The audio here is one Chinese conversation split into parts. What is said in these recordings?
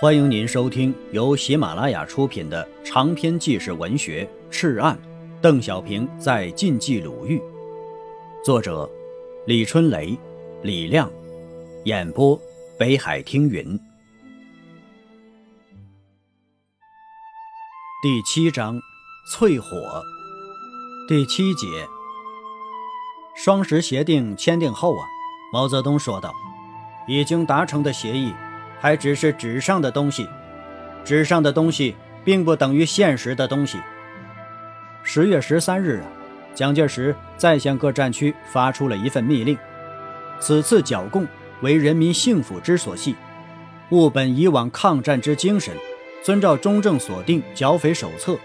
欢迎您收听由喜马拉雅出品的长篇纪实文学《赤案》，邓小平在晋冀鲁豫，作者李春雷、李亮，演播北海听云。第七章，淬火。第七节，双十协定签订后啊，毛泽东说道：“已经达成的协议。”还只是纸上的东西，纸上的东西并不等于现实的东西。十月十三日啊，蒋介石再向各战区发出了一份密令：此次剿共为人民幸福之所系，务本以往抗战之精神，遵照中正所定剿匪手册，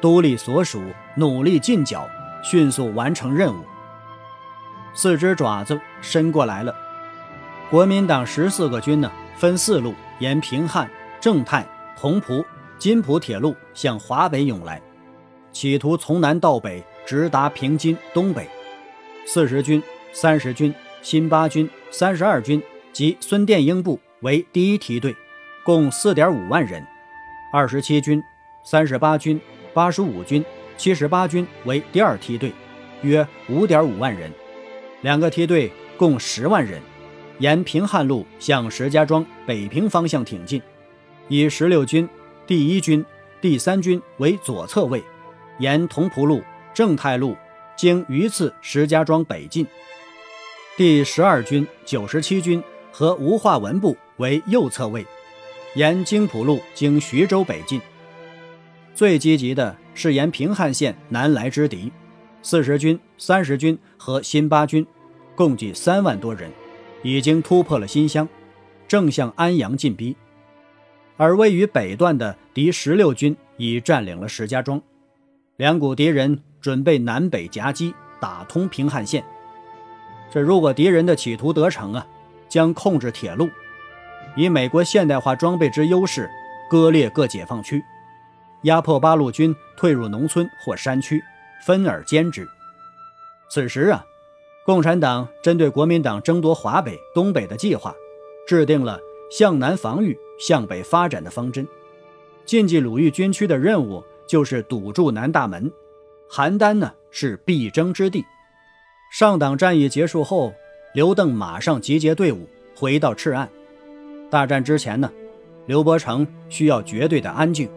督力所属努力进剿，迅速完成任务。四只爪子伸过来了，国民党十四个军呢？分四路沿平汉、正太、同蒲、津浦铁路向华北涌来，企图从南到北直达平津东北。四十军、三十军、新八军、三十二军及孙殿英部为第一梯队，共四点五万人；二十七军、三十八军、八十五军、七十八军为第二梯队，约五点五万人。两个梯队共十万人。沿平汉路向石家庄、北平方向挺进，以十六军、第一军、第三军为左侧卫，沿同蒲路、正太路经榆次、石家庄北进；第十二军、九十七军和吴化文部为右侧卫，沿京浦路经徐州北进。最积极的是沿平汉线南来之敌，四十军、三十军和新八军，共计三万多人。已经突破了新乡，正向安阳进逼，而位于北段的敌十六军已占领了石家庄，两股敌人准备南北夹击，打通平汉线。这如果敌人的企图得逞啊，将控制铁路，以美国现代化装备之优势，割裂各解放区，压迫八路军退入农村或山区，分而歼之。此时啊。共产党针对国民党争夺华北、东北的计划，制定了向南防御、向北发展的方针。晋冀鲁豫军区的任务就是堵住南大门，邯郸呢是必争之地。上党战役结束后，刘邓马上集结队伍回到赤岸。大战之前呢，刘伯承需要绝对的安静，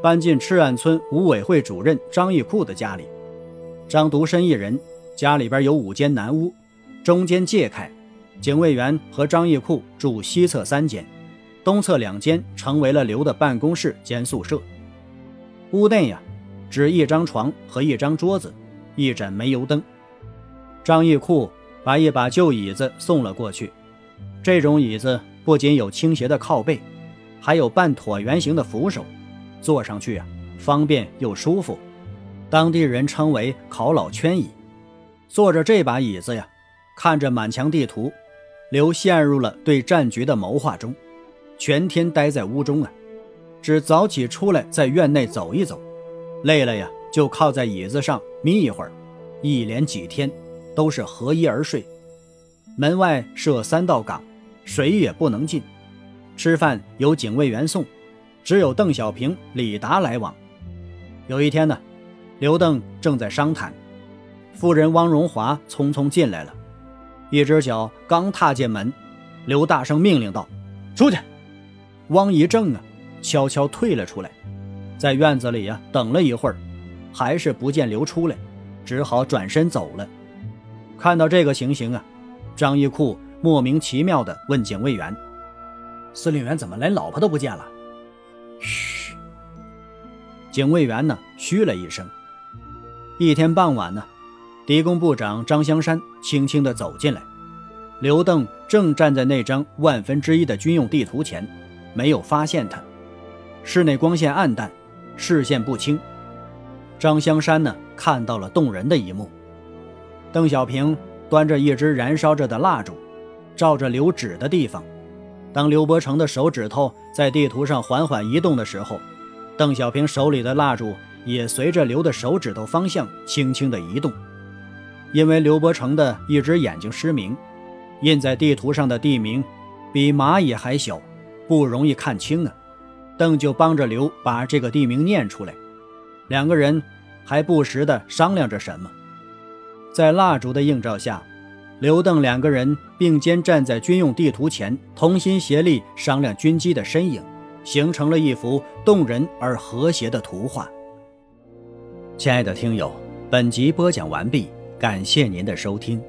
搬进赤岸村五委会主任张义库的家里。张独身一人。家里边有五间南屋，中间借开，警卫员和张义库住西侧三间，东侧两间成为了刘的办公室兼宿舍。屋内呀，只一张床和一张桌子，一盏煤油灯。张义库把一把旧椅子送了过去，这种椅子不仅有倾斜的靠背，还有半椭圆形的扶手，坐上去啊方便又舒服，当地人称为“考老圈椅”。坐着这把椅子呀，看着满墙地图，刘陷入了对战局的谋划中，全天待在屋中啊，只早起出来在院内走一走，累了呀就靠在椅子上眯一会儿，一连几天都是合衣而睡。门外设三道岗，谁也不能进，吃饭由警卫员送，只有邓小平、李达来往。有一天呢，刘邓正在商谈。夫人汪荣华匆匆进来了，一只脚刚踏进门，刘大声命令道：“出去！”汪一正啊，悄悄退了出来，在院子里啊等了一会儿，还是不见刘出来，只好转身走了。看到这个情形啊，张一库莫名其妙地问警卫员：“司令员怎么连老婆都不见了？”嘘。警卫员呢，嘘了一声。一天傍晚呢。敌工部长张香山轻轻地走进来，刘邓正站在那张万分之一的军用地图前，没有发现他。室内光线暗淡，视线不清。张香山呢，看到了动人的一幕：邓小平端着一支燃烧着的蜡烛，照着刘指的地方。当刘伯承的手指头在地图上缓缓移动的时候，邓小平手里的蜡烛也随着刘的手指头方向轻轻地移动。因为刘伯承的一只眼睛失明，印在地图上的地名比蚂蚁还小，不容易看清啊。邓就帮着刘把这个地名念出来，两个人还不时地商量着什么。在蜡烛的映照下，刘邓两个人并肩站在军用地图前，同心协力商量军机的身影，形成了一幅动人而和谐的图画。亲爱的听友，本集播讲完毕，感谢您的收听。